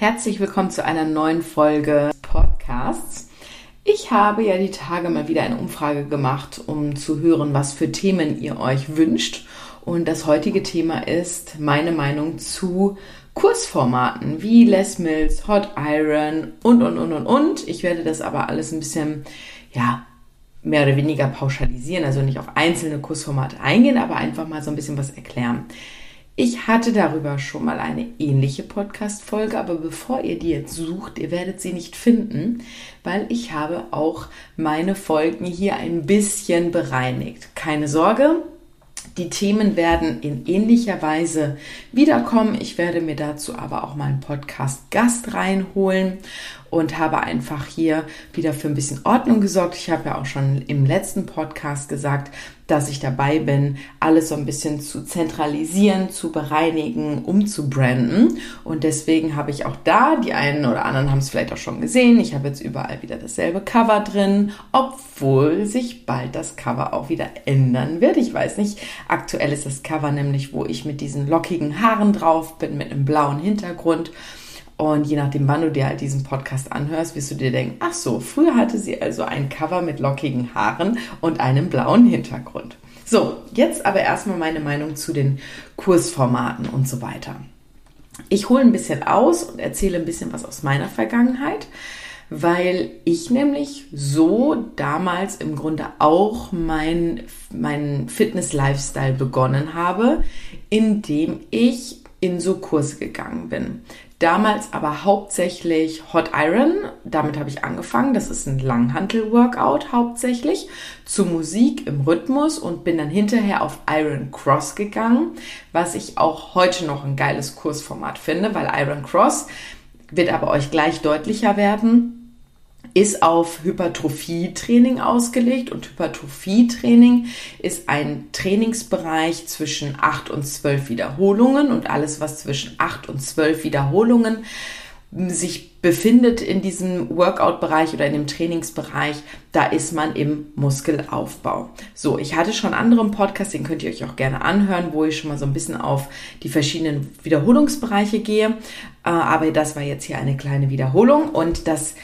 Herzlich willkommen zu einer neuen Folge Podcasts. Ich habe ja die Tage mal wieder eine Umfrage gemacht, um zu hören, was für Themen ihr euch wünscht. Und das heutige Thema ist meine Meinung zu Kursformaten wie Les Mills, Hot Iron und, und, und, und, und. Ich werde das aber alles ein bisschen, ja, mehr oder weniger pauschalisieren, also nicht auf einzelne Kursformate eingehen, aber einfach mal so ein bisschen was erklären. Ich hatte darüber schon mal eine ähnliche Podcast-Folge, aber bevor ihr die jetzt sucht, ihr werdet sie nicht finden, weil ich habe auch meine Folgen hier ein bisschen bereinigt. Keine Sorge, die Themen werden in ähnlicher Weise wiederkommen. Ich werde mir dazu aber auch mal einen Podcast-Gast reinholen und habe einfach hier wieder für ein bisschen Ordnung gesorgt. Ich habe ja auch schon im letzten Podcast gesagt, dass ich dabei bin, alles so ein bisschen zu zentralisieren, zu bereinigen, umzubranden. Und deswegen habe ich auch da, die einen oder anderen haben es vielleicht auch schon gesehen, ich habe jetzt überall wieder dasselbe Cover drin, obwohl sich bald das Cover auch wieder ändern wird. Ich weiß nicht, aktuell ist das Cover nämlich, wo ich mit diesen lockigen Haaren drauf bin, mit einem blauen Hintergrund. Und je nachdem, wann du dir halt diesen Podcast anhörst, wirst du dir denken, ach so, früher hatte sie also ein Cover mit lockigen Haaren und einem blauen Hintergrund. So, jetzt aber erstmal meine Meinung zu den Kursformaten und so weiter. Ich hole ein bisschen aus und erzähle ein bisschen was aus meiner Vergangenheit, weil ich nämlich so damals im Grunde auch mein, mein Fitness-Lifestyle begonnen habe, indem ich in so Kurse gegangen bin. Damals aber hauptsächlich Hot Iron, damit habe ich angefangen. Das ist ein Langhantel-Workout hauptsächlich zu Musik im Rhythmus und bin dann hinterher auf Iron Cross gegangen, was ich auch heute noch ein geiles Kursformat finde, weil Iron Cross wird aber euch gleich deutlicher werden ist auf Hypertrophie-Training ausgelegt und Hypertrophie-Training ist ein Trainingsbereich zwischen 8 und 12 Wiederholungen und alles, was zwischen 8 und 12 Wiederholungen sich befindet in diesem Workout-Bereich oder in dem Trainingsbereich, da ist man im Muskelaufbau. So, ich hatte schon anderen Podcast, den könnt ihr euch auch gerne anhören, wo ich schon mal so ein bisschen auf die verschiedenen Wiederholungsbereiche gehe. Äh, aber das war jetzt hier eine kleine Wiederholung und das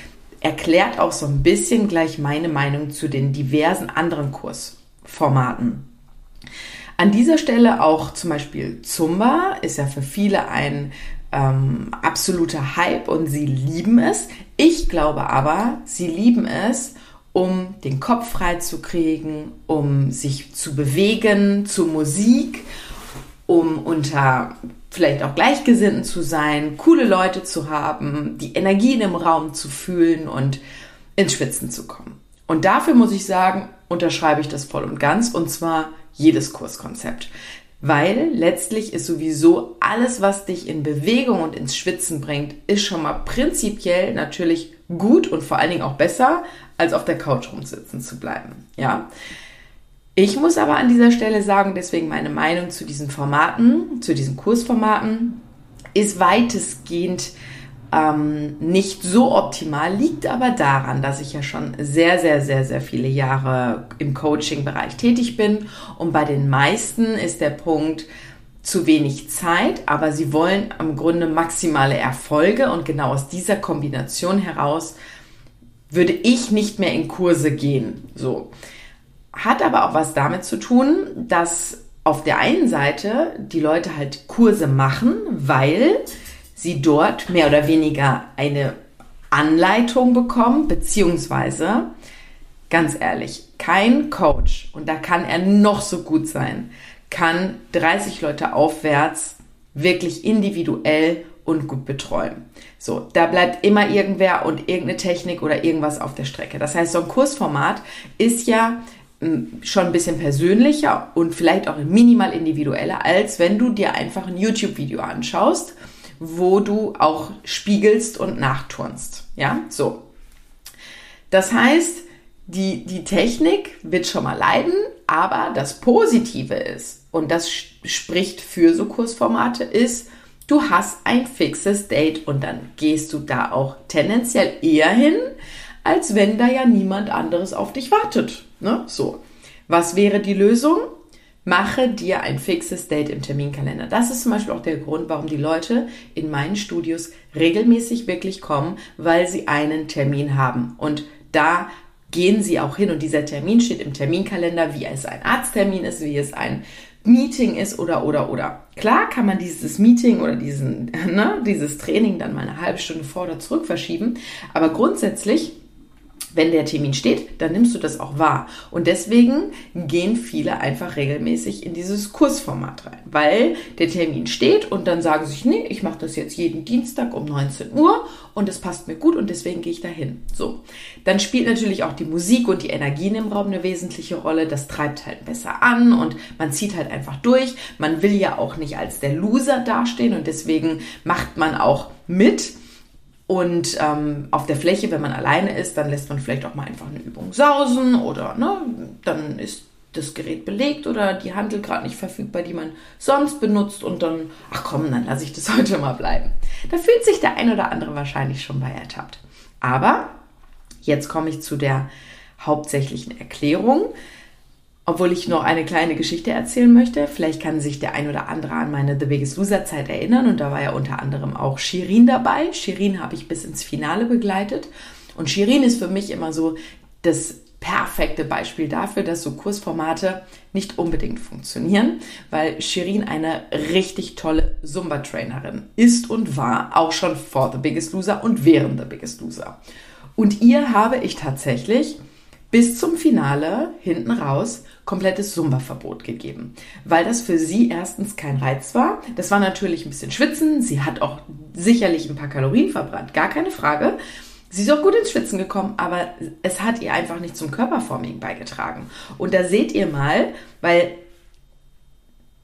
erklärt auch so ein bisschen gleich meine Meinung zu den diversen anderen Kursformaten. An dieser Stelle auch zum Beispiel Zumba ist ja für viele ein ähm, absoluter Hype und sie lieben es. Ich glaube aber, sie lieben es, um den Kopf frei zu kriegen, um sich zu bewegen, zur Musik, um unter vielleicht auch Gleichgesinnten zu sein, coole Leute zu haben, die Energien im Raum zu fühlen und ins Schwitzen zu kommen. Und dafür muss ich sagen, unterschreibe ich das voll und ganz und zwar jedes Kurskonzept. Weil letztlich ist sowieso alles, was dich in Bewegung und ins Schwitzen bringt, ist schon mal prinzipiell natürlich gut und vor allen Dingen auch besser, als auf der Couch rumsitzen zu bleiben. Ja. Ich muss aber an dieser Stelle sagen, deswegen meine Meinung zu diesen Formaten, zu diesen Kursformaten, ist weitestgehend ähm, nicht so optimal, liegt aber daran, dass ich ja schon sehr, sehr, sehr, sehr viele Jahre im Coaching-Bereich tätig bin und bei den meisten ist der Punkt, zu wenig Zeit, aber sie wollen im Grunde maximale Erfolge und genau aus dieser Kombination heraus würde ich nicht mehr in Kurse gehen. So. Hat aber auch was damit zu tun, dass auf der einen Seite die Leute halt Kurse machen, weil sie dort mehr oder weniger eine Anleitung bekommen, beziehungsweise, ganz ehrlich, kein Coach, und da kann er noch so gut sein, kann 30 Leute aufwärts wirklich individuell und gut betreuen. So, da bleibt immer irgendwer und irgendeine Technik oder irgendwas auf der Strecke. Das heißt, so ein Kursformat ist ja schon ein bisschen persönlicher und vielleicht auch minimal individueller, als wenn du dir einfach ein YouTube-Video anschaust, wo du auch spiegelst und nachturnst. Ja, so. Das heißt, die, die Technik wird schon mal leiden, aber das Positive ist, und das spricht für so Kursformate, ist, du hast ein fixes Date und dann gehst du da auch tendenziell eher hin, als wenn da ja niemand anderes auf dich wartet. Ne? So. Was wäre die Lösung? Mache dir ein fixes Date im Terminkalender. Das ist zum Beispiel auch der Grund, warum die Leute in meinen Studios regelmäßig wirklich kommen, weil sie einen Termin haben. Und da gehen sie auch hin und dieser Termin steht im Terminkalender, wie es ein Arzttermin ist, wie es ein Meeting ist oder oder oder. Klar kann man dieses Meeting oder diesen, ne, dieses Training dann mal eine halbe Stunde vor oder zurück verschieben, aber grundsätzlich wenn der Termin steht, dann nimmst du das auch wahr. Und deswegen gehen viele einfach regelmäßig in dieses Kursformat rein, weil der Termin steht und dann sagen sie sich, nee, ich mache das jetzt jeden Dienstag um 19 Uhr und es passt mir gut und deswegen gehe ich dahin. So, dann spielt natürlich auch die Musik und die Energien im Raum eine wesentliche Rolle. Das treibt halt besser an und man zieht halt einfach durch. Man will ja auch nicht als der Loser dastehen und deswegen macht man auch mit. Und ähm, auf der Fläche, wenn man alleine ist, dann lässt man vielleicht auch mal einfach eine Übung sausen oder ne, dann ist das Gerät belegt oder die Handel gerade nicht verfügbar, die man sonst benutzt und dann, ach komm, dann lasse ich das heute mal bleiben. Da fühlt sich der ein oder andere wahrscheinlich schon bei ertappt. Aber jetzt komme ich zu der hauptsächlichen Erklärung. Obwohl ich noch eine kleine Geschichte erzählen möchte. Vielleicht kann sich der ein oder andere an meine The Biggest Loser Zeit erinnern. Und da war ja unter anderem auch Shirin dabei. Shirin habe ich bis ins Finale begleitet. Und Shirin ist für mich immer so das perfekte Beispiel dafür, dass so Kursformate nicht unbedingt funktionieren, weil Shirin eine richtig tolle Zumba-Trainerin ist und war, auch schon vor The Biggest Loser und während The Biggest Loser. Und ihr habe ich tatsächlich bis zum Finale hinten raus komplettes Zumba-Verbot gegeben, weil das für sie erstens kein Reiz war. Das war natürlich ein bisschen Schwitzen. Sie hat auch sicherlich ein paar Kalorien verbrannt, gar keine Frage. Sie ist auch gut ins Schwitzen gekommen, aber es hat ihr einfach nicht zum Körperforming beigetragen. Und da seht ihr mal, weil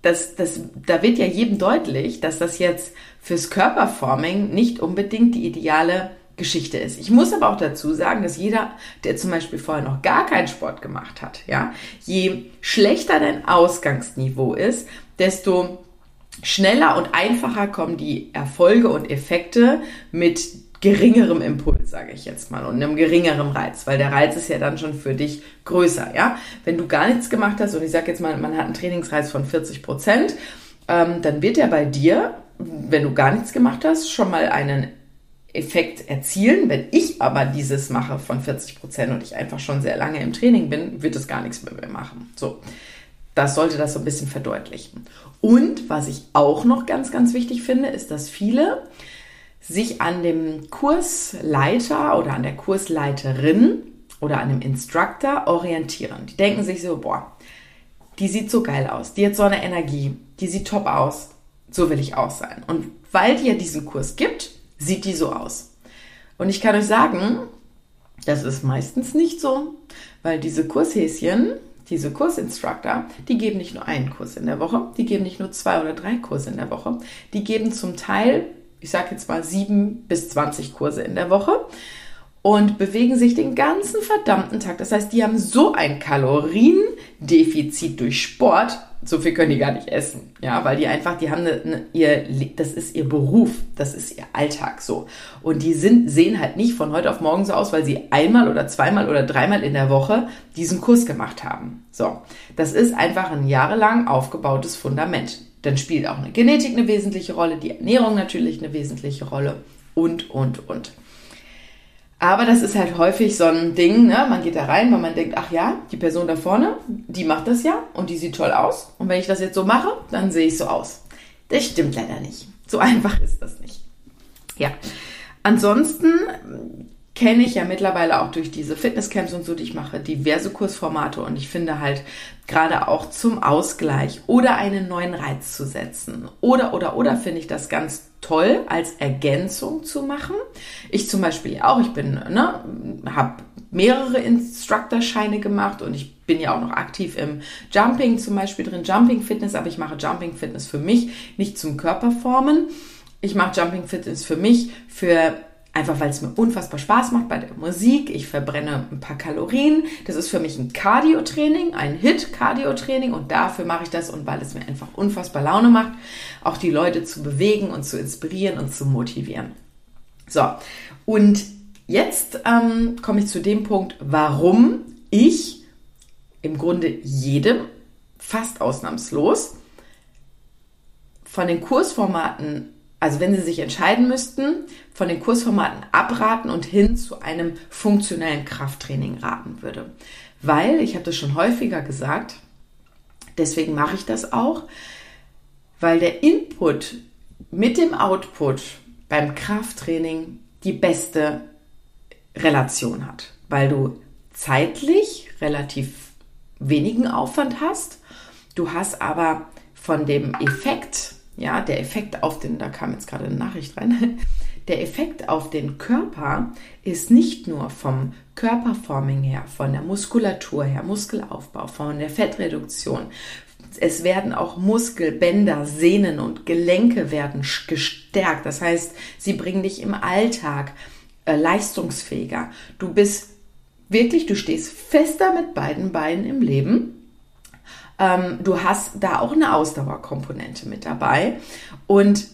das, das, da wird ja jedem deutlich, dass das jetzt fürs Körperforming nicht unbedingt die ideale Geschichte ist. Ich muss aber auch dazu sagen, dass jeder, der zum Beispiel vorher noch gar keinen Sport gemacht hat, ja, je schlechter dein Ausgangsniveau ist, desto schneller und einfacher kommen die Erfolge und Effekte mit geringerem Impuls, sage ich jetzt mal, und einem geringeren Reiz, weil der Reiz ist ja dann schon für dich größer, ja. Wenn du gar nichts gemacht hast und ich sage jetzt mal, man hat einen Trainingsreiz von 40 Prozent, ähm, dann wird er bei dir, wenn du gar nichts gemacht hast, schon mal einen Effekt erzielen. Wenn ich aber dieses mache von 40 Prozent und ich einfach schon sehr lange im Training bin, wird es gar nichts mehr, machen. So. Das sollte das so ein bisschen verdeutlichen. Und was ich auch noch ganz, ganz wichtig finde, ist, dass viele sich an dem Kursleiter oder an der Kursleiterin oder an dem Instructor orientieren. Die denken sich so, boah, die sieht so geil aus, die hat so eine Energie, die sieht top aus, so will ich auch sein. Und weil die ja diesen Kurs gibt, sieht die so aus. Und ich kann euch sagen, das ist meistens nicht so, weil diese Kurshäschen, diese Kursinstructor, die geben nicht nur einen Kurs in der Woche, die geben nicht nur zwei oder drei Kurse in der Woche, die geben zum Teil, ich sage jetzt mal sieben bis zwanzig Kurse in der Woche und bewegen sich den ganzen verdammten Tag. Das heißt, die haben so ein Kaloriendefizit durch Sport, so viel können die gar nicht essen, ja, weil die einfach, die haben eine, eine, ihr, das ist ihr Beruf, das ist ihr Alltag so. Und die sind, sehen halt nicht von heute auf morgen so aus, weil sie einmal oder zweimal oder dreimal in der Woche diesen Kurs gemacht haben. So. Das ist einfach ein jahrelang aufgebautes Fundament. Dann spielt auch eine Genetik eine wesentliche Rolle, die Ernährung natürlich eine wesentliche Rolle und, und, und. Aber das ist halt häufig so ein Ding, ne? man geht da rein, weil man denkt, ach ja, die Person da vorne, die macht das ja und die sieht toll aus. Und wenn ich das jetzt so mache, dann sehe ich so aus. Das stimmt leider nicht. So einfach ist das nicht. Ja. Ansonsten kenne ich ja mittlerweile auch durch diese Fitnesscamps und so, die ich mache, diverse Kursformate und ich finde halt gerade auch zum Ausgleich oder einen neuen Reiz zu setzen oder oder oder finde ich das ganz toll als Ergänzung zu machen. Ich zum Beispiel auch, ich bin, ne, habe mehrere Instructor-Scheine gemacht und ich bin ja auch noch aktiv im Jumping zum Beispiel drin, Jumping Fitness, aber ich mache Jumping Fitness für mich, nicht zum Körperformen. Ich mache Jumping Fitness für mich, für Einfach weil es mir unfassbar Spaß macht bei der Musik. Ich verbrenne ein paar Kalorien. Das ist für mich ein Cardio-Training, ein Hit-Cardio-Training und dafür mache ich das und weil es mir einfach unfassbar Laune macht, auch die Leute zu bewegen und zu inspirieren und zu motivieren. So, und jetzt ähm, komme ich zu dem Punkt, warum ich im Grunde jedem fast ausnahmslos von den Kursformaten, also wenn Sie sich entscheiden müssten, von den Kursformaten abraten und hin zu einem funktionellen Krafttraining raten würde. Weil, ich habe das schon häufiger gesagt, deswegen mache ich das auch, weil der Input mit dem Output beim Krafttraining die beste Relation hat, weil du zeitlich relativ wenigen Aufwand hast. Du hast aber von dem Effekt, ja, der Effekt auf den, da kam jetzt gerade eine Nachricht rein, der Effekt auf den Körper ist nicht nur vom Körperforming her, von der Muskulatur her, Muskelaufbau, von der Fettreduktion. Es werden auch Muskelbänder, Sehnen und Gelenke werden gestärkt. Das heißt, sie bringen dich im Alltag äh, leistungsfähiger. Du bist wirklich, du stehst fester mit beiden Beinen im Leben. Ähm, du hast da auch eine Ausdauerkomponente mit dabei. Und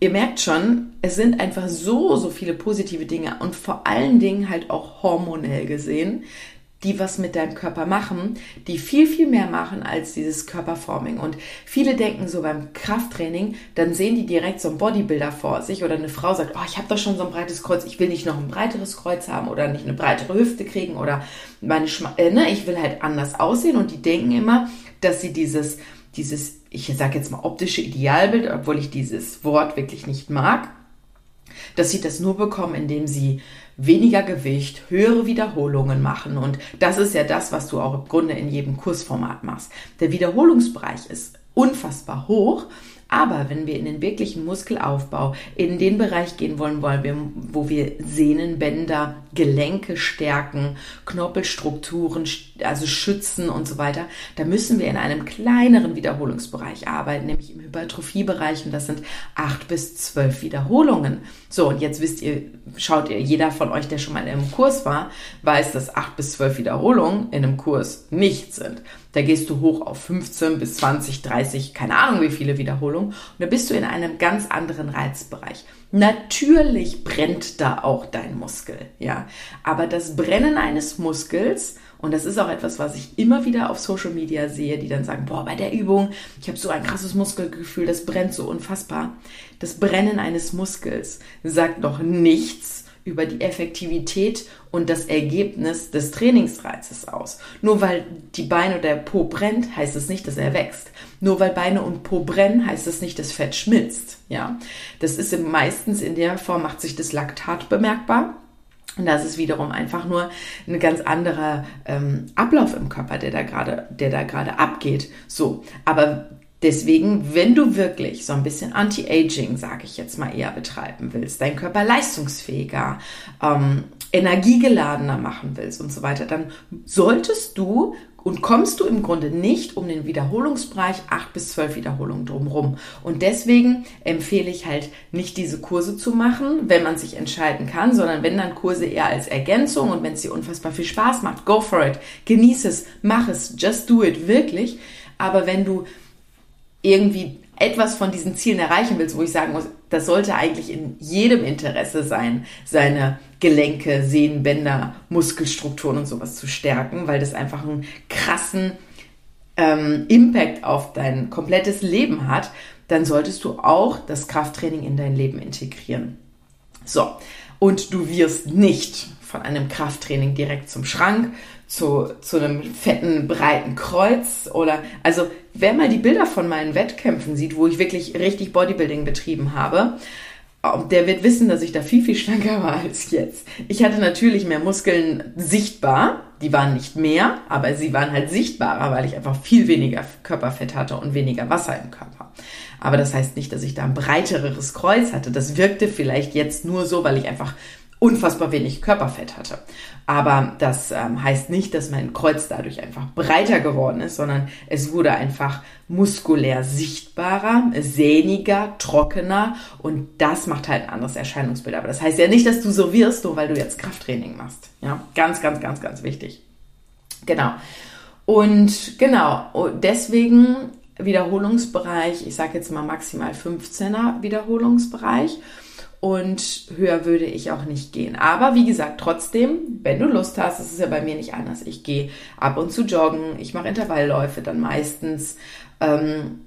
ihr merkt schon, es sind einfach so, so viele positive Dinge und vor allen Dingen halt auch hormonell gesehen, die was mit deinem Körper machen, die viel, viel mehr machen als dieses Körperforming. Und viele denken so beim Krafttraining, dann sehen die direkt so einen Bodybuilder vor sich oder eine Frau sagt, oh, ich habe doch schon so ein breites Kreuz, ich will nicht noch ein breiteres Kreuz haben oder nicht eine breitere Hüfte kriegen oder meine Schma äh, ne, ich will halt anders aussehen. Und die denken immer, dass sie dieses, dieses, ich sage jetzt mal optische Idealbild, obwohl ich dieses Wort wirklich nicht mag, dass sie das nur bekommen, indem sie weniger Gewicht, höhere Wiederholungen machen. Und das ist ja das, was du auch im Grunde in jedem Kursformat machst. Der Wiederholungsbereich ist unfassbar hoch aber wenn wir in den wirklichen Muskelaufbau, in den Bereich gehen wollen, wo wir Sehnen, Bänder, Gelenke stärken, Knorpelstrukturen, also schützen und so weiter, da müssen wir in einem kleineren Wiederholungsbereich arbeiten, nämlich im Hypertrophiebereich und das sind acht bis zwölf Wiederholungen. So, und jetzt wisst ihr, schaut ihr, jeder von euch, der schon mal in einem Kurs war, weiß, dass acht bis zwölf Wiederholungen in einem Kurs nicht sind. Da gehst du hoch auf 15 bis 20, 30, keine Ahnung wie viele Wiederholungen. Und da bist du in einem ganz anderen Reizbereich. Natürlich brennt da auch dein Muskel, ja. Aber das Brennen eines Muskels, und das ist auch etwas, was ich immer wieder auf Social Media sehe, die dann sagen, boah, bei der Übung, ich habe so ein krasses Muskelgefühl, das brennt so unfassbar. Das Brennen eines Muskels sagt doch nichts über die Effektivität und das Ergebnis des Trainingsreizes aus. Nur weil die Beine oder der Po brennt, heißt es nicht, dass er wächst. Nur weil Beine und Po brennen, heißt es nicht, dass Fett schmilzt. Ja, das ist meistens in der Form macht sich das Laktat bemerkbar. Und das ist wiederum einfach nur ein ganz anderer ähm, Ablauf im Körper, der da gerade, der da gerade abgeht. So, aber Deswegen, wenn du wirklich so ein bisschen Anti-Aging, sage ich jetzt mal eher, betreiben willst, deinen Körper leistungsfähiger, ähm, energiegeladener machen willst und so weiter, dann solltest du und kommst du im Grunde nicht um den Wiederholungsbereich 8 bis 12 Wiederholungen drumherum. Und deswegen empfehle ich halt nicht diese Kurse zu machen, wenn man sich entscheiden kann, sondern wenn dann Kurse eher als Ergänzung und wenn es dir unfassbar viel Spaß macht, go for it, genieße es, mach es, just do it, wirklich. Aber wenn du irgendwie etwas von diesen Zielen erreichen willst, wo ich sagen muss, das sollte eigentlich in jedem Interesse sein, seine Gelenke, Sehnenbänder, Muskelstrukturen und sowas zu stärken, weil das einfach einen krassen ähm, Impact auf dein komplettes Leben hat, dann solltest du auch das Krafttraining in dein Leben integrieren. So, und du wirst nicht von einem Krafttraining direkt zum Schrank, zu, zu einem fetten, breiten Kreuz oder, also wer mal die Bilder von meinen Wettkämpfen sieht, wo ich wirklich richtig Bodybuilding betrieben habe, ähm, der wird wissen, dass ich da viel, viel schlanker war als jetzt. Ich hatte natürlich mehr Muskeln sichtbar. Die waren nicht mehr, aber sie waren halt sichtbarer, weil ich einfach viel weniger Körperfett hatte und weniger Wasser im Körper. Aber das heißt nicht, dass ich da ein breiteres Kreuz hatte. Das wirkte vielleicht jetzt nur so, weil ich einfach unfassbar wenig Körperfett hatte. Aber das ähm, heißt nicht, dass mein Kreuz dadurch einfach breiter geworden ist, sondern es wurde einfach muskulär sichtbarer, sehniger, trockener und das macht halt ein anderes Erscheinungsbild. Aber das heißt ja nicht, dass du so wirst, nur weil du jetzt Krafttraining machst. Ja, ganz, ganz, ganz, ganz wichtig. Genau. Und genau, deswegen Wiederholungsbereich, ich sage jetzt mal maximal 15er Wiederholungsbereich. Und höher würde ich auch nicht gehen. Aber wie gesagt, trotzdem, wenn du Lust hast, ist ja bei mir nicht anders. Ich gehe ab und zu joggen, ich mache Intervallläufe dann meistens. Ähm,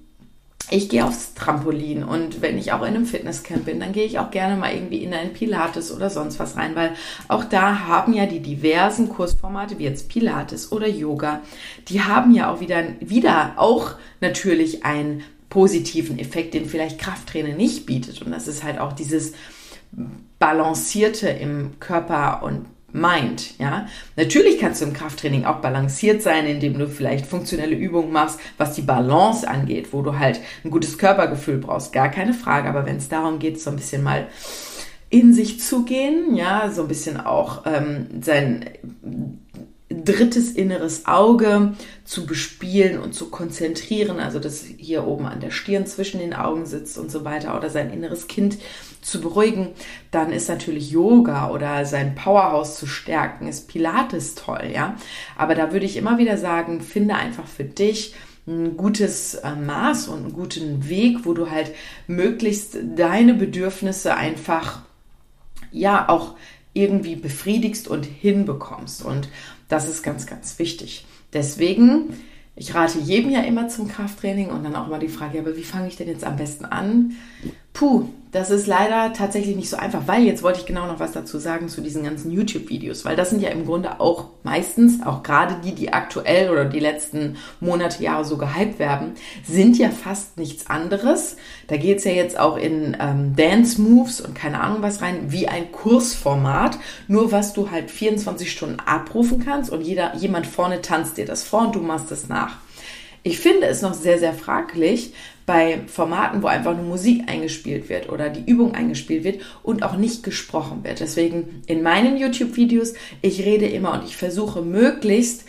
ich gehe aufs Trampolin und wenn ich auch in einem Fitnesscamp bin, dann gehe ich auch gerne mal irgendwie in ein Pilates oder sonst was rein, weil auch da haben ja die diversen Kursformate wie jetzt Pilates oder Yoga, die haben ja auch wieder, wieder auch natürlich einen positiven Effekt, den vielleicht Krafttraining nicht bietet. Und das ist halt auch dieses Balancierte im Körper und Mind, ja. Natürlich kannst du im Krafttraining auch balanciert sein, indem du vielleicht funktionelle Übungen machst, was die Balance angeht, wo du halt ein gutes Körpergefühl brauchst, gar keine Frage. Aber wenn es darum geht, so ein bisschen mal in sich zu gehen, ja, so ein bisschen auch ähm, sein drittes inneres Auge zu bespielen und zu konzentrieren, also das hier oben an der Stirn zwischen den Augen sitzt und so weiter, oder sein inneres Kind zu beruhigen, dann ist natürlich Yoga oder sein Powerhouse zu stärken, ist Pilates toll, ja. Aber da würde ich immer wieder sagen, finde einfach für dich ein gutes äh, Maß und einen guten Weg, wo du halt möglichst deine Bedürfnisse einfach ja auch irgendwie befriedigst und hinbekommst. Und das ist ganz, ganz wichtig. Deswegen, ich rate jedem ja immer zum Krafttraining und dann auch mal die Frage, aber wie fange ich denn jetzt am besten an? Puh, das ist leider tatsächlich nicht so einfach, weil jetzt wollte ich genau noch was dazu sagen zu diesen ganzen YouTube-Videos, weil das sind ja im Grunde auch meistens, auch gerade die, die aktuell oder die letzten Monate, Jahre so gehypt werden, sind ja fast nichts anderes. Da geht es ja jetzt auch in ähm, Dance Moves und keine Ahnung was rein, wie ein Kursformat, nur was du halt 24 Stunden abrufen kannst und jeder, jemand vorne tanzt dir das vor und du machst es nach. Ich finde es noch sehr, sehr fraglich, bei Formaten, wo einfach nur Musik eingespielt wird oder die Übung eingespielt wird und auch nicht gesprochen wird. Deswegen in meinen YouTube-Videos, ich rede immer und ich versuche möglichst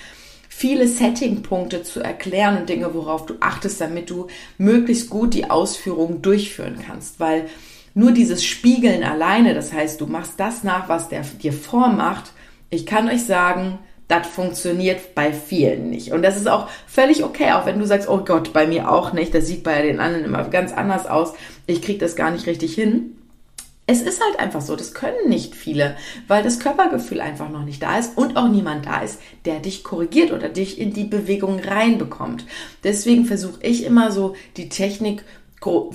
viele Setting-Punkte zu erklären und Dinge, worauf du achtest, damit du möglichst gut die Ausführung durchführen kannst, weil nur dieses Spiegeln alleine, das heißt, du machst das nach, was der dir vormacht, ich kann euch sagen, das funktioniert bei vielen nicht. Und das ist auch völlig okay, auch wenn du sagst, oh Gott, bei mir auch nicht, das sieht bei den anderen immer ganz anders aus, ich kriege das gar nicht richtig hin. Es ist halt einfach so, das können nicht viele, weil das Körpergefühl einfach noch nicht da ist und auch niemand da ist, der dich korrigiert oder dich in die Bewegung reinbekommt. Deswegen versuche ich immer so die Technik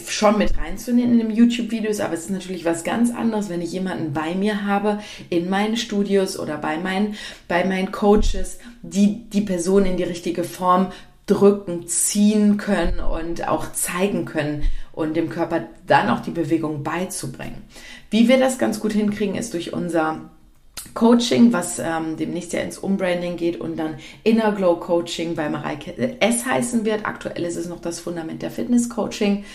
schon mit reinzunehmen in den YouTube-Videos, aber es ist natürlich was ganz anderes, wenn ich jemanden bei mir habe in meinen Studios oder bei meinen, bei meinen Coaches, die die Person in die richtige Form drücken, ziehen können und auch zeigen können und dem Körper dann auch die Bewegung beizubringen. Wie wir das ganz gut hinkriegen, ist durch unser Coaching, was ähm, demnächst ja ins Umbranding geht und dann Inner Glow Coaching bei Mareike S heißen wird. Aktuell ist es noch das Fundament der Fitness Coaching.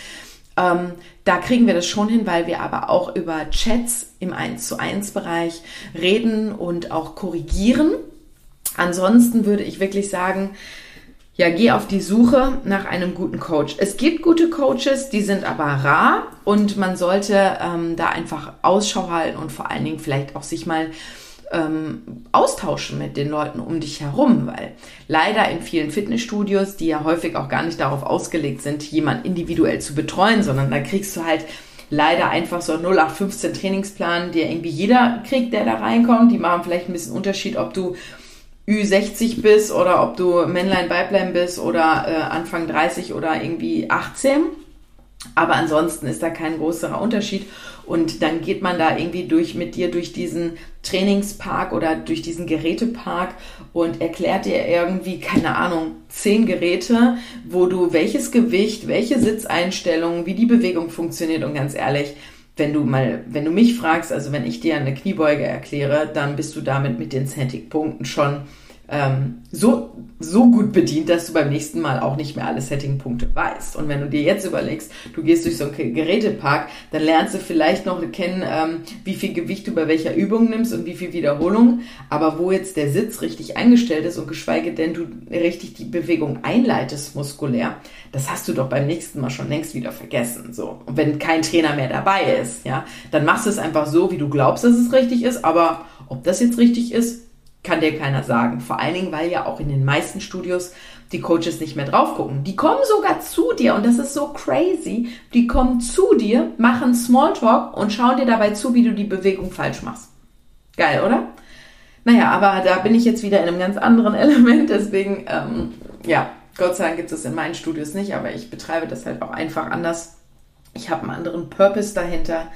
Ähm, da kriegen wir das schon hin, weil wir aber auch über Chats im 1 zu 1 Bereich reden und auch korrigieren. Ansonsten würde ich wirklich sagen, ja, geh auf die Suche nach einem guten Coach. Es gibt gute Coaches, die sind aber rar und man sollte ähm, da einfach Ausschau halten und vor allen Dingen vielleicht auch sich mal ähm, austauschen mit den Leuten um dich herum, weil leider in vielen Fitnessstudios, die ja häufig auch gar nicht darauf ausgelegt sind, jemand individuell zu betreuen, sondern da kriegst du halt leider einfach so 0815 Trainingsplan, der irgendwie jeder kriegt, der da reinkommt. Die machen vielleicht ein bisschen Unterschied, ob du Ü60 bist oder ob du Männlein, Weiblein bist oder äh, Anfang 30 oder irgendwie 18. Aber ansonsten ist da kein größerer Unterschied. Und dann geht man da irgendwie durch mit dir durch diesen Trainingspark oder durch diesen Gerätepark und erklärt dir irgendwie, keine Ahnung, zehn Geräte, wo du welches Gewicht, welche Sitzeinstellungen, wie die Bewegung funktioniert. Und ganz ehrlich, wenn du mal, wenn du mich fragst, also wenn ich dir eine Kniebeuge erkläre, dann bist du damit mit den Setting-Punkten schon ähm, so, so gut bedient, dass du beim nächsten Mal auch nicht mehr alle Setting-Punkte weißt. Und wenn du dir jetzt überlegst, du gehst durch so einen Gerätepark, dann lernst du vielleicht noch kennen, ähm, wie viel Gewicht du bei welcher Übung nimmst und wie viel Wiederholung. Aber wo jetzt der Sitz richtig eingestellt ist und geschweige denn du richtig die Bewegung einleitest muskulär, das hast du doch beim nächsten Mal schon längst wieder vergessen. So. Und wenn kein Trainer mehr dabei ist, ja, dann machst du es einfach so, wie du glaubst, dass es richtig ist, aber ob das jetzt richtig ist, kann dir keiner sagen. Vor allen Dingen, weil ja auch in den meisten Studios die Coaches nicht mehr drauf gucken. Die kommen sogar zu dir und das ist so crazy. Die kommen zu dir, machen Smalltalk und schauen dir dabei zu, wie du die Bewegung falsch machst. Geil, oder? Naja, aber da bin ich jetzt wieder in einem ganz anderen Element, deswegen, ähm, ja, Gott sei Dank gibt es in meinen Studios nicht, aber ich betreibe das halt auch einfach anders. Ich habe einen anderen Purpose dahinter.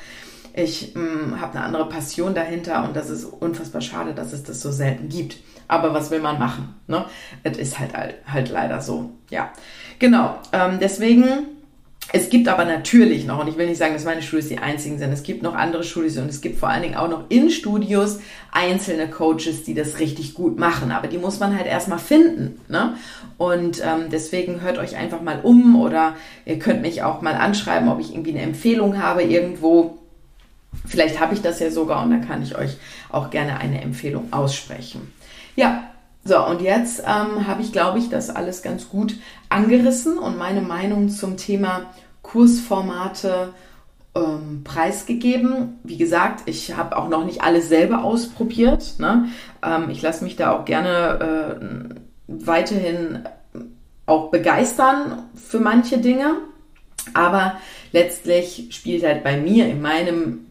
Ich ähm, habe eine andere Passion dahinter und das ist unfassbar schade, dass es das so selten gibt. Aber was will man machen? Ne? Es ist halt, halt leider so. Ja, genau. Ähm, deswegen es gibt aber natürlich noch, und ich will nicht sagen, dass meine Studios die einzigen sind, es gibt noch andere Studios und es gibt vor allen Dingen auch noch in Studios einzelne Coaches, die das richtig gut machen. Aber die muss man halt erstmal finden. Ne? Und ähm, deswegen hört euch einfach mal um oder ihr könnt mich auch mal anschreiben, ob ich irgendwie eine Empfehlung habe irgendwo. Vielleicht habe ich das ja sogar und dann kann ich euch auch gerne eine Empfehlung aussprechen. Ja, so, und jetzt ähm, habe ich, glaube ich, das alles ganz gut angerissen und meine Meinung zum Thema Kursformate ähm, preisgegeben. Wie gesagt, ich habe auch noch nicht alles selber ausprobiert. Ne? Ähm, ich lasse mich da auch gerne äh, weiterhin auch begeistern für manche Dinge. Aber letztlich spielt halt bei mir in meinem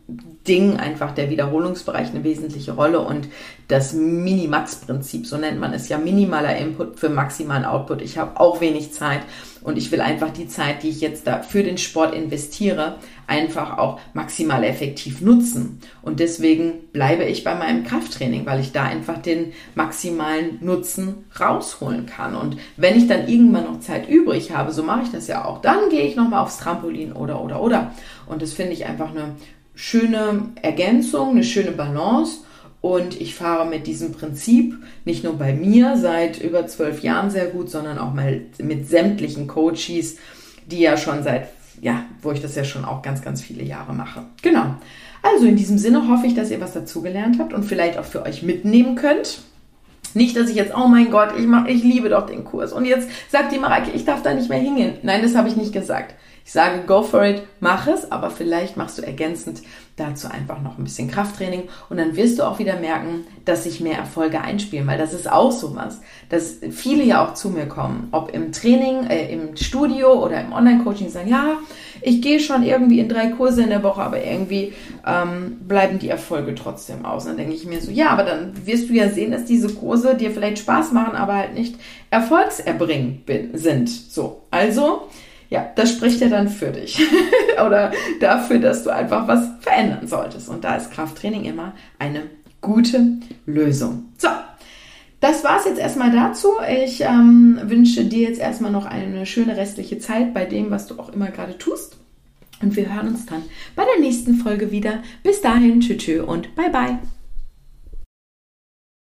Ding einfach der Wiederholungsbereich eine wesentliche Rolle und das Minimax-Prinzip, so nennt man es ja, minimaler Input für maximalen Output. Ich habe auch wenig Zeit und ich will einfach die Zeit, die ich jetzt da für den Sport investiere, einfach auch maximal effektiv nutzen. Und deswegen bleibe ich bei meinem Krafttraining, weil ich da einfach den maximalen Nutzen rausholen kann. Und wenn ich dann irgendwann noch Zeit übrig habe, so mache ich das ja auch, dann gehe ich nochmal aufs Trampolin oder, oder, oder. Und das finde ich einfach eine schöne Ergänzung, eine schöne Balance. Und ich fahre mit diesem Prinzip nicht nur bei mir seit über zwölf Jahren sehr gut, sondern auch mal mit sämtlichen Coaches, die ja schon seit, ja, wo ich das ja schon auch ganz, ganz viele Jahre mache. Genau. Also in diesem Sinne hoffe ich, dass ihr was dazugelernt habt und vielleicht auch für euch mitnehmen könnt. Nicht, dass ich jetzt, oh mein Gott, ich, mach, ich liebe doch den Kurs. Und jetzt sagt die Mareike, ich darf da nicht mehr hingehen. Nein, das habe ich nicht gesagt. Ich sage, go for it, mach es, aber vielleicht machst du ergänzend dazu einfach noch ein bisschen Krafttraining und dann wirst du auch wieder merken, dass sich mehr Erfolge einspielen, weil das ist auch so was, dass viele ja auch zu mir kommen, ob im Training, äh, im Studio oder im Online-Coaching sagen, ja, ich gehe schon irgendwie in drei Kurse in der Woche, aber irgendwie ähm, bleiben die Erfolge trotzdem aus. Und dann denke ich mir so, ja, aber dann wirst du ja sehen, dass diese Kurse dir vielleicht Spaß machen, aber halt nicht erfolgserbringend sind. So, also ja, das spricht ja dann für dich oder dafür, dass du einfach was verändern solltest. Und da ist Krafttraining immer eine gute Lösung. So, das war es jetzt erstmal dazu. Ich ähm, wünsche dir jetzt erstmal noch eine schöne restliche Zeit bei dem, was du auch immer gerade tust. Und wir hören uns dann bei der nächsten Folge wieder. Bis dahin, tschüss und bye bye.